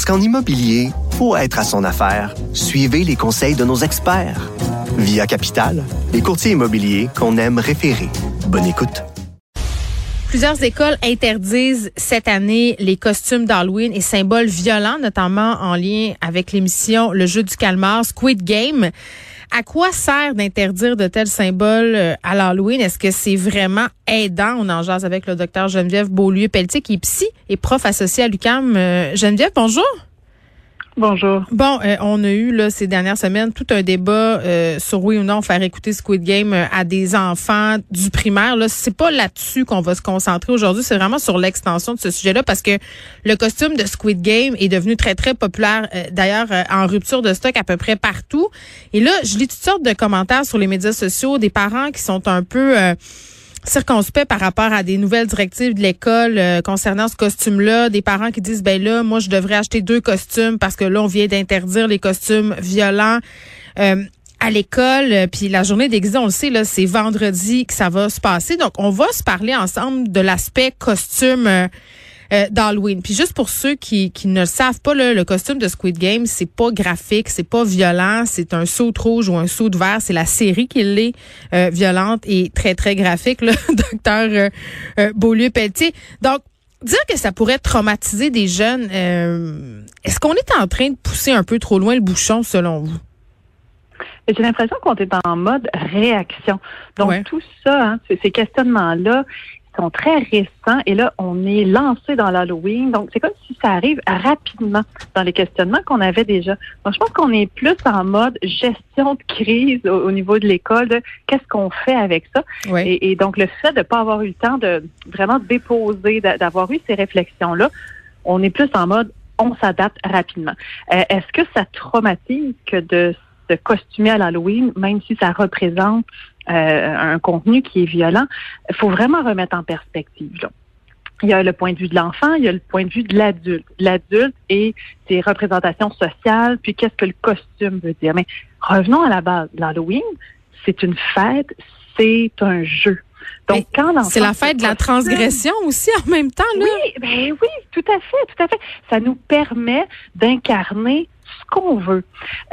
Parce qu'en immobilier, pour être à son affaire, suivez les conseils de nos experts. Via Capital, les courtiers immobiliers qu'on aime référer. Bonne écoute. Plusieurs écoles interdisent cette année les costumes d'Halloween et symboles violents, notamment en lien avec l'émission Le jeu du calmar, Squid Game. À quoi sert d'interdire de tels symboles euh, à l'Halloween? Est-ce que c'est vraiment aidant? On en jase avec le docteur Geneviève Beaulieu-Pelletier, qui est psy et prof associé à l'UQAM. Euh, Geneviève, bonjour. Bonjour. Bon, euh, on a eu là ces dernières semaines tout un débat euh, sur oui ou non faire écouter Squid Game euh, à des enfants du primaire. Là, c'est pas là-dessus qu'on va se concentrer aujourd'hui. C'est vraiment sur l'extension de ce sujet-là parce que le costume de Squid Game est devenu très très populaire. D'ailleurs, en rupture de stock à peu près partout. Et là, je lis toutes sortes de commentaires sur les médias sociaux des parents qui sont un peu circonspect par rapport à des nouvelles directives de l'école euh, concernant ce costume-là, des parents qui disent ben là, moi je devrais acheter deux costumes parce que là on vient d'interdire les costumes violents. Euh, à l'école, euh, puis la journée d'exil, on le sait, là, c'est vendredi que ça va se passer. Donc, on va se parler ensemble de l'aspect costume euh, d'Halloween. Puis juste pour ceux qui, qui ne le savent pas, là, le costume de Squid Game, c'est pas graphique, c'est pas violent, c'est un saut rouge ou un saut de vert. C'est la série qui l'est euh, violente et très, très graphique, le docteur euh, euh, Beaulieu-Pelletier. Donc, dire que ça pourrait traumatiser des jeunes, est-ce qu'on est en train de pousser un peu trop loin le bouchon selon vous? J'ai l'impression qu'on est en mode réaction. Donc, tout ça, hein, ces questionnements-là, sont très récents et là, on est lancé dans l'Halloween. Donc, c'est comme si ça arrive rapidement dans les questionnements qu'on avait déjà. Donc, je pense qu'on est plus en mode gestion de crise au, niveau de l'école, qu'est-ce qu'on fait avec ça. Et, donc, le fait de ne pas avoir eu le temps de vraiment déposer, d'avoir eu ces réflexions-là, on est plus en mode on s'adapte rapidement. Euh, est-ce que ça traumatise que de se costumer à l'Halloween, même si ça représente euh, un contenu qui est violent, il faut vraiment remettre en perspective. Il y a le point de vue de l'enfant, il y a le point de vue de l'adulte. L'adulte et ses représentations sociales, puis qu'est-ce que le costume veut dire. Mais revenons à la base. L'Halloween, c'est une fête, c'est un jeu. Donc, quand c'est la fête de la transgression aussi en même temps, là. Oui, ben oui, tout à fait, tout à fait. Ça nous permet d'incarner ce qu'on veut.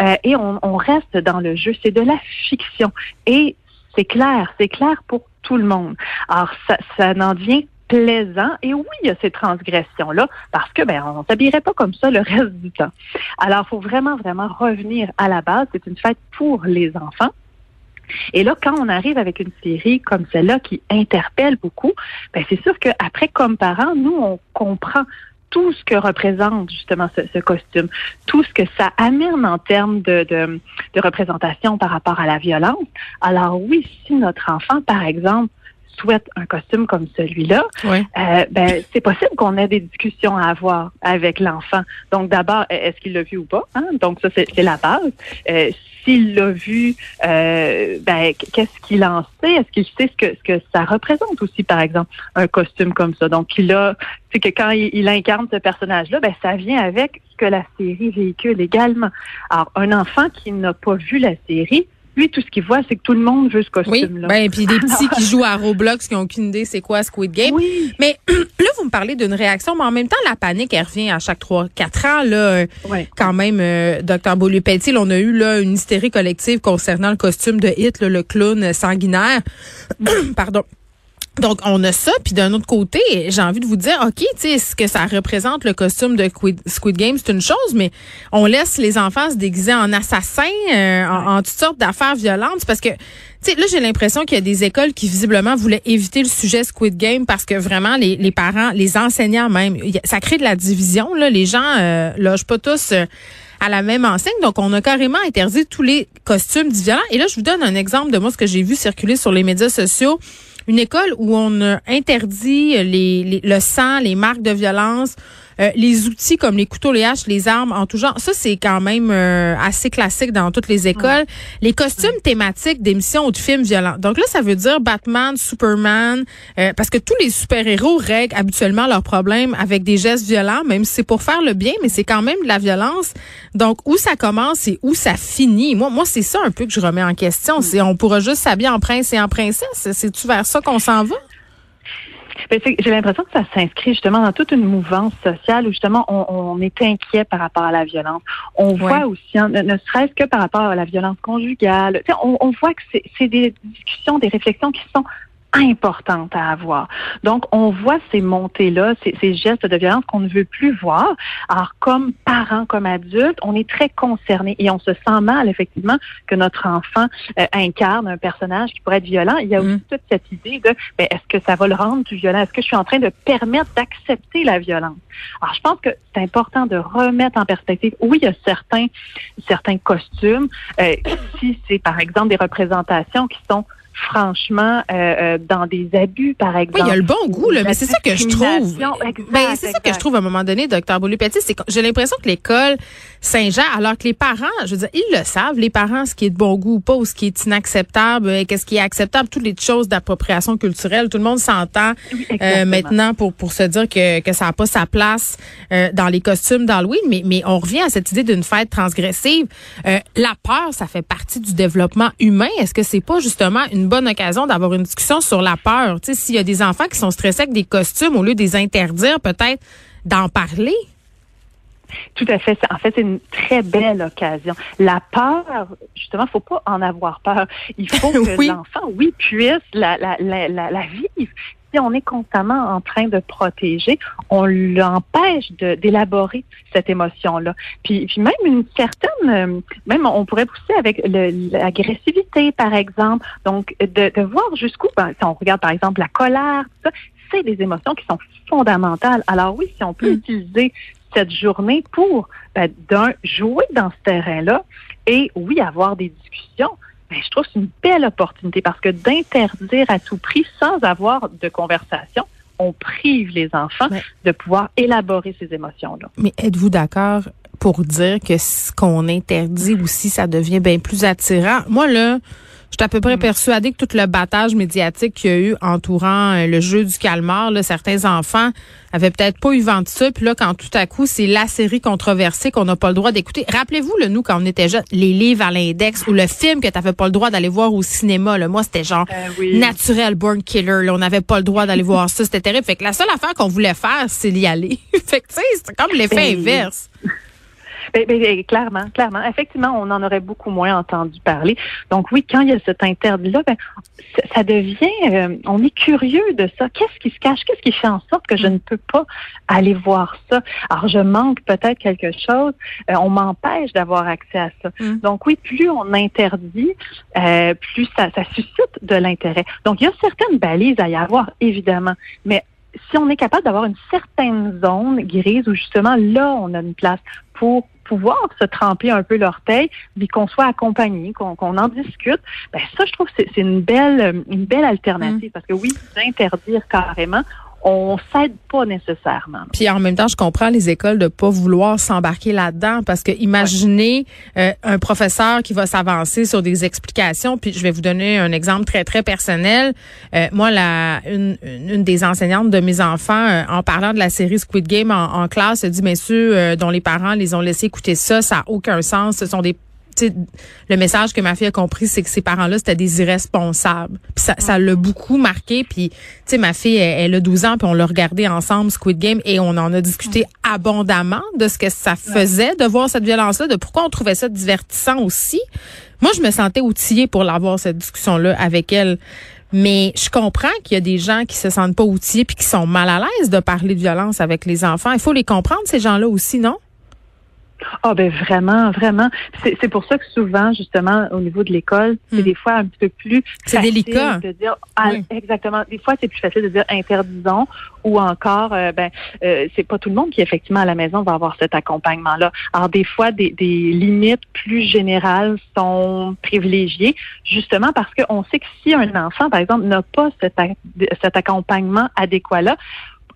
Euh, et on, on, reste dans le jeu. C'est de la fiction. Et c'est clair, c'est clair pour tout le monde. Alors, ça, n'en devient plaisant. Et oui, il y a ces transgressions-là, parce que ben on s'habillerait pas comme ça le reste du temps. Alors, il faut vraiment, vraiment revenir à la base. C'est une fête pour les enfants. Et là, quand on arrive avec une série comme celle-là qui interpelle beaucoup, ben c'est sûr qu'après, comme parents, nous, on comprend tout ce que représente justement ce, costume, tout ce que ça amène en termes de, de, de représentation par rapport à la violence. Alors oui, si notre enfant, par exemple, souhaite un costume comme celui-là, euh, ben, c'est possible qu'on ait des discussions à avoir avec l'enfant. Donc d'abord, est-ce qu'il l'a vu ou pas hein? Donc ça c'est la base. Euh, S'il l'a vu, euh, ben, qu'est-ce qu'il en sait? Est-ce qu'il sait ce que ce que ça représente aussi, par exemple, un costume comme ça? Donc il a, c'est que quand il, il incarne ce personnage-là, ben ça vient avec ce que la série véhicule également. Alors un enfant qui n'a pas vu la série lui, tout ce qu'il voit, c'est que tout le monde veut ce costume-là. Oui, ben, puis des petits qui jouent à Roblox qui n'ont aucune idée c'est quoi Squid Game. Oui. Mais là, vous me parlez d'une réaction, mais en même temps, la panique, elle revient à chaque 3 quatre ans. Là, euh, Quand même, euh, Dr. Beaulieu-Pelletier, on a eu là une hystérie collective concernant le costume de Hit, le clown sanguinaire. Pardon. Donc, on a ça. Puis d'un autre côté, j'ai envie de vous dire, OK, tu sais, ce que ça représente le costume de Squid Game, c'est une chose, mais on laisse les enfants se déguiser en assassins, euh, en, toutes sortes d'affaires violentes. Parce que, tu sais, là, j'ai l'impression qu'il y a des écoles qui, visiblement, voulaient éviter le sujet Squid Game parce que vraiment, les, parents, les enseignants même, ça crée de la division. Là, les gens euh, logent pas tous... Euh, à la même enseigne. Donc, on a carrément interdit tous les costumes violents. Et là, je vous donne un exemple de moi, ce que j'ai vu circuler sur les médias sociaux une école où on interdit les, le sang, les marques de violence, Euh, les outils comme les couteaux, les haches, les armes en tout genre, ça c'est quand même euh, assez classique dans toutes les écoles. Les costumes thématiques d'émissions ou de films violents. Donc là, ça veut dire Batman, Superman, euh, parce que tous les super-héros règlent habituellement leurs problèmes avec des gestes violents, même si c'est pour faire le bien, mais c'est quand même de la violence. Donc où ça commence et où ça finit. Moi, moi c'est ça un peu que je remets en question. C'est on pourra juste s'habiller en prince et en princesse. C'est-tu vers ça qu'on s'en va? Ben, j'ai l'impression que ça s'inscrit justement dans toute une mouvance sociale où justement on, est inquiet par rapport à la violence. On voit aussi, hein, ne, serait-ce que par rapport à la violence conjugale, on, on voit que c'est des discussions, des réflexions qui sont importante à avoir. Donc, on voit ces montées-là, ces, ces, gestes de violence qu'on ne veut plus voir. Alors, comme parents, comme adultes, on est très concernés et on se sent mal, effectivement, que notre enfant euh, incarne un personnage qui pourrait être violent. Il y a aussi mm. toute cette idée de, ben, est-ce que ça va le rendre plus violent? Est-ce que je suis en train de permettre d'accepter la violence? Alors, je pense que c'est important de remettre en perspective. Oui, il y a certains, certains costumes. Euh, si c'est, par exemple, des représentations qui sont franchement euh, euh, dans des abus, par exemple. Oui, il y a le bon goût, là, mais c'est ça que je trouve. Ben, c'est ça que je trouve à un moment donné, docteur Boulay-Petit, c'est que j'ai l'impression que l'école Saint-Jean, alors que les parents, je veux dire, ils le savent, les parents, ce qui est de bon goût ou pas, ou ce qui est inacceptable, euh, qu'est-ce qui est acceptable, toutes les choses d'appropriation culturelle, tout le monde s'entend maintenant pour pour se dire que que ça n'a pas sa place dans les costumes d'Halloween, mais mais on revient à cette idée d'une fête transgressive. la peur, ça fait partie du développement humain. Est-ce que c'est pas justement une bonne occasion d'avoir une discussion sur la peur. Tu sais, s'il y a des enfants qui sont stressés avec des costumes, au lieu de les interdire, peut-être d'en parler. Tout à fait. En fait, c'est une très belle occasion. La peur, justement, faut pas en avoir peur. Il faut que l'enfant, oui, puisse la, la, la, la, vivre si on est constamment en train de protéger, on l'empêche d'élaborer cette émotion-là. Puis, puis même une certaine, euh, même on pourrait pousser avec l'agressivité, par exemple. Donc, de, de voir jusqu'où, ben, si on regarde par exemple la colère, tout ça, c'est des émotions qui sont fondamentales. Alors oui, si on peut mm. utiliser cette journée pour, ben, d'un, jouer dans ce terrain-là et oui, avoir des discussions, ben, je trouve que c'est une belle opportunité parce que d'interdire à tout prix sans avoir de conversation, on prive les enfants de pouvoir élaborer ces émotions-là. Mais êtes-vous d'accord pour dire que ce qu'on interdit aussi, ça devient bien plus attirant? Moi, là, je suis à peu près mm. persuadée que tout le battage médiatique qu'il y a eu entourant euh, le jeu du calmar, là, certains enfants avaient peut-être pas eu vent de ça. Puis là, quand tout à coup, c'est la série controversée qu'on n'a pas le droit d'écouter. Rappelez-vous, le nous, quand on était jeunes, les livres à l'index ou le film que tu n'avais pas le droit d'aller voir au cinéma. Là. Moi, c'était genre euh, Naturel Born Killer. Là. On n'avait pas le droit d'aller voir ça. C'était terrible. Fait que la seule affaire qu'on voulait faire, c'est d'y aller. fait que, tu sais, c'est comme l'effet ben inverse. Ben, ben, clairement, clairement. Effectivement, on en aurait beaucoup moins entendu parler. Donc oui, quand il y a cet interdit-là, ben, ça devient, euh, on est curieux de ça. Qu'est-ce qui se cache? Qu'est-ce qui fait en sorte que je ne peux pas aller voir ça? Alors, je manque peut-être quelque chose. Euh, on m'empêche d'avoir accès à ça. Mm. Donc oui, plus on interdit, euh, plus ça, ça suscite de l'intérêt. Donc, il y a certaines balises à y avoir, évidemment. Mais si on est capable d'avoir une certaine zone grise où justement là, on a une place pour pouvoir se tremper un peu l'orteil, puis qu'on soit accompagné, qu'on en discute, ben ça, je trouve que c'est une belle, une belle alternative. Mm. Parce que oui, d'interdire carrément, on s'aide pas nécessairement. Puis en même temps, je comprends les écoles de pas vouloir s'embarquer là-dedans parce que imaginez euh, un professeur qui va s'avancer sur des explications. Puis je vais vous donner un exemple très très personnel. Euh, moi, la une, une des enseignantes de mes enfants, euh, en parlant de la série Squid Game en, en classe, a dit Messieurs, dont les parents les ont laissé écouter ça, ça a aucun sens. Ce sont des le message que ma fille a compris, c'est que ses parents-là, c'était des irresponsables. Puis ça, ça l'a beaucoup marqué. Puis, tu sais, ma fille, elle, a 12 ans, puis on l'a regardé ensemble, Squid Game, et on en a discuté abondamment de ce que ça faisait de voir cette violence-là, de pourquoi on trouvait ça divertissant aussi. Moi, je me sentais outillée pour l'avoir, cette discussion-là, avec elle. Mais je comprends qu'il y a des gens qui se sentent pas outillés puis qui sont mal à l'aise de parler de violence avec les enfants. Il faut les comprendre, ces gens-là aussi, non? Ah ben vraiment, vraiment. C'est pour ça que souvent, justement, au niveau de l'école, c'est hmm. des fois un petit peu plus c'est délicat de dire ah, exactement. Des fois, c'est plus facile de dire interdisons ou encore, euh, ben euh, c'est pas tout le monde qui effectivement à la maison va avoir cet accompagnement-là. Alors des fois, des, des limites plus générales sont privilégiées, justement parce qu'on sait que si un enfant, par exemple, n'a pas cet, cet accompagnement adéquat-là,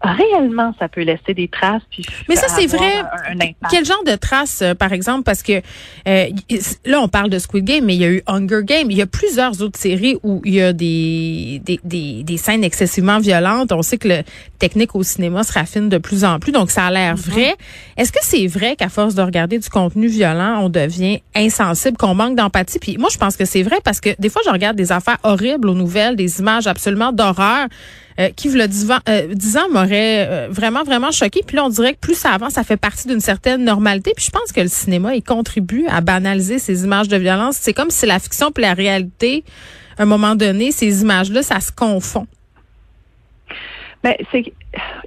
réellement, ça peut laisser des traces. Puis Mais ça, c'est vrai. un- un impact. Quel genre de traces, euh, par exemple, parce que euh, là, on parle de Squid Game, mais il y a eu Hunger Game. Il y a plusieurs autres séries où il y a des, des, des, des scènes excessivement violentes. On sait que le technique au cinéma se raffine de plus en plus, donc ça a l'air vrai. Est-ce que c'est vrai qu'à force de regarder du contenu violent, on devient insensible, qu'on manque d'empathie? Puis moi, je pense que c'est vrai parce que des fois, je regarde des affaires horribles aux nouvelles, des images absolument d'horreur euh, qui, le dix ans, euh, dix ans m'aurait euh, vraiment, vraiment choqué. Puis là, on dirait que plus ça avance, ça fait partie d'une certaine normalité. Puis je pense que le cinéma, il contribue à banaliser ces images de violence. C'est comme si la fiction et la réalité, à un moment donné, ces images-là, ça se confond. Ben, c'est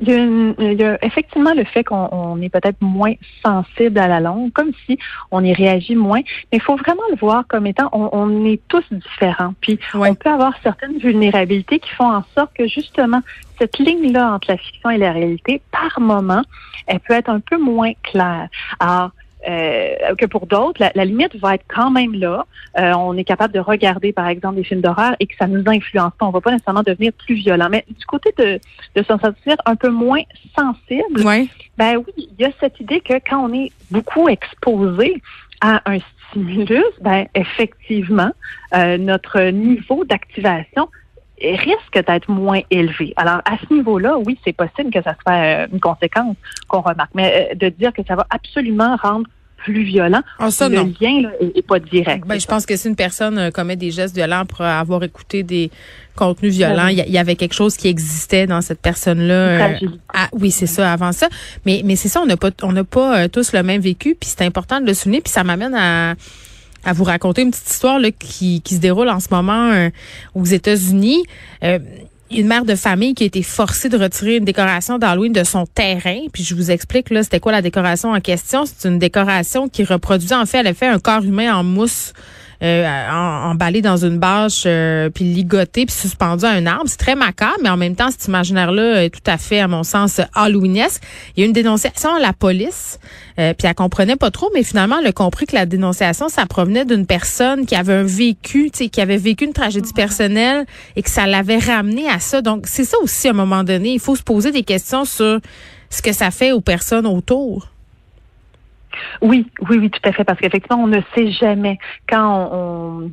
il y, a une- il y a effectivement le fait qu'on on est peut-être moins sensible à la langue, comme si on y réagit moins. Mais il faut vraiment le voir comme étant, on, on est tous différents. Puis on peut avoir certaines vulnérabilités qui font en sorte que justement cette ligne-là entre la fiction et la réalité, par moment, elle peut être un peu moins claire. Alors euh, que pour d'autres, la, la limite va être quand même là. Euh, on est capable de regarder, par exemple, des films d'horreur et que ça nous influence pas. On va pas nécessairement devenir plus violent. Mais du côté de, de se sentir un peu moins sensible, Ouais. ben oui, il y a cette idée que quand on est beaucoup exposé à un stimulus, ben effectivement, euh, notre niveau d'activation risque d'être moins élevé. Alors, à ce niveau-là, oui, c'est possible que ça soit euh, une conséquence qu'on remarque. Mais euh, de dire que ça va absolument rendre plus violent, Ah, ça, le non. lien pas direct. Ben, je pense que si une personne euh, commet des gestes violents pour avoir écouté des contenus violents, il y, avait quelque chose qui existait dans cette personne-là. euh, ah, oui, c'est ça, avant ça. Mais, mais c'est ça, on n'a pas, on n'a pas euh, tous le même vécu, puis c'est important de le souligner, puis ça m'amène à, à vous raconter une petite histoire là, qui, qui se déroule en ce moment euh, aux États-Unis. Euh, une mère de famille qui a été forcée de retirer une décoration d'Halloween de son terrain. Puis je vous explique là, c'était quoi la décoration en question. C'est une décoration qui reproduisait en fait, elle a fait un corps humain en mousse. Euh, emballé dans une bâche, euh, puis ligoté, puis suspendu à un arbre. C'est très macabre, mais en même temps, cet imaginaire-là est tout à fait, à mon sens, halloweenesque. Il y a eu une dénonciation à la police, euh, puis elle comprenait pas trop, mais finalement, elle a compris que la dénonciation, ça provenait d'une personne qui avait un vécu, qui avait vécu une tragédie personnelle et que ça l'avait ramené à ça. Donc, c'est ça aussi, à un moment donné. Il faut se poser des questions sur ce que ça fait aux personnes autour. Oui, oui, oui, tout à fait, parce qu'effectivement, on ne sait jamais quand on, on-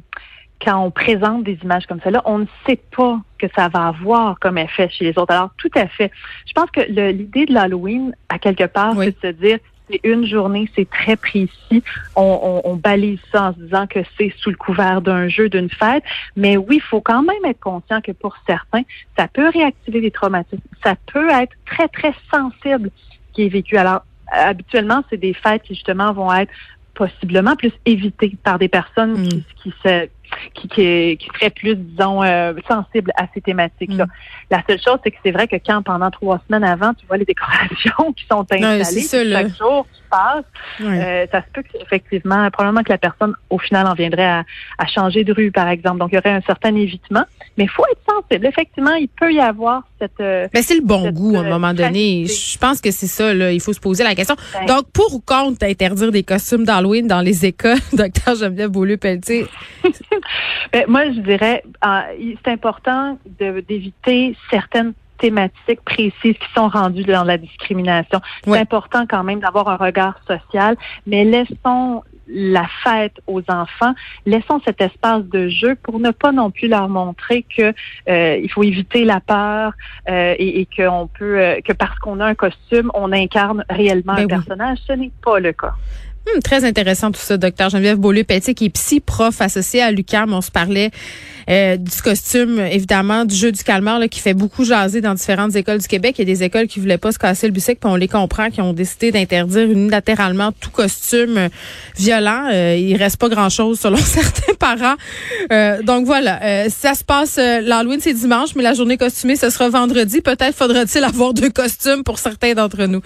quand on présente des images comme celle-là, on ne sait pas que ça va avoir comme effet chez les autres. Alors, tout à fait. Je pense que l'idée de l'Halloween, à quelque part, Oui. c'est de se dire, c'est une journée, c'est très précis. On, on, on balise ça en se disant que c'est sous le couvert d'un jeu, d'une fête. Mais oui, il faut quand même être conscient que pour certains, ça peut réactiver des traumatismes. Ça peut être très, très sensible ce qui est vécu. Alors, habituellement, c'est des fêtes qui justement vont être possiblement plus évitées par des personnes qui, qui se qui, qui, qui seraient plus, disons, euh, sensibles à ces thématiques-là. Mm. La seule chose, c'est que c'est vrai que quand pendant trois semaines avant, tu vois les décorations qui sont installées, ça, chaque jour qui passe, euh, ça se peut qu'effectivement, probablement que la personne, au final, en viendrait à, à changer de rue, par exemple. Donc, il y aurait un certain évitement. Mais il faut être sensible. Effectivement, il peut y avoir cette... euh, Ben, c'est le bon cette, goût à un euh, moment donné. Je pense que c'est ça, là. Il faut se poser la question. Ben. Donc, pour ou contre d'interdire des costumes d'Halloween dans les écoles, docteur Geneviève Beaulieu-Pelletier? Ben, moi, je dirais, euh, c'est important d'éviter certaines thématiques précises qui sont rendues dans la discrimination. C'est important quand même d'avoir un regard social, mais laissons la fête aux enfants, laissons cet espace de jeu pour ne pas non plus leur montrer que euh, il faut éviter la peur euh, et, et qu'on peut euh, que parce qu'on a un costume, on incarne réellement Ben un oui. personnage. Ce n'est pas le cas. Hum, très intéressant tout ça, docteur Geneviève Beaulieu-Pelletier, qui est psy, prof associé à l'UQAM. On se parlait euh, du costume, évidemment, du jeu du calmar, là, qui fait beaucoup jaser dans différentes écoles du Québec. Il y a des écoles qui voulaient pas se casser le bicycle, puis on les comprend, qui ont décidé d'interdire unilatéralement tout costume euh, violent. Euh, il reste pas grand-chose selon certains parents. Euh, donc voilà, euh, ça se passe, euh, l'Halloween c'est dimanche, mais la journée costumée, ce sera vendredi. Peut-être faudra-t-il avoir deux costumes pour certains d'entre nous.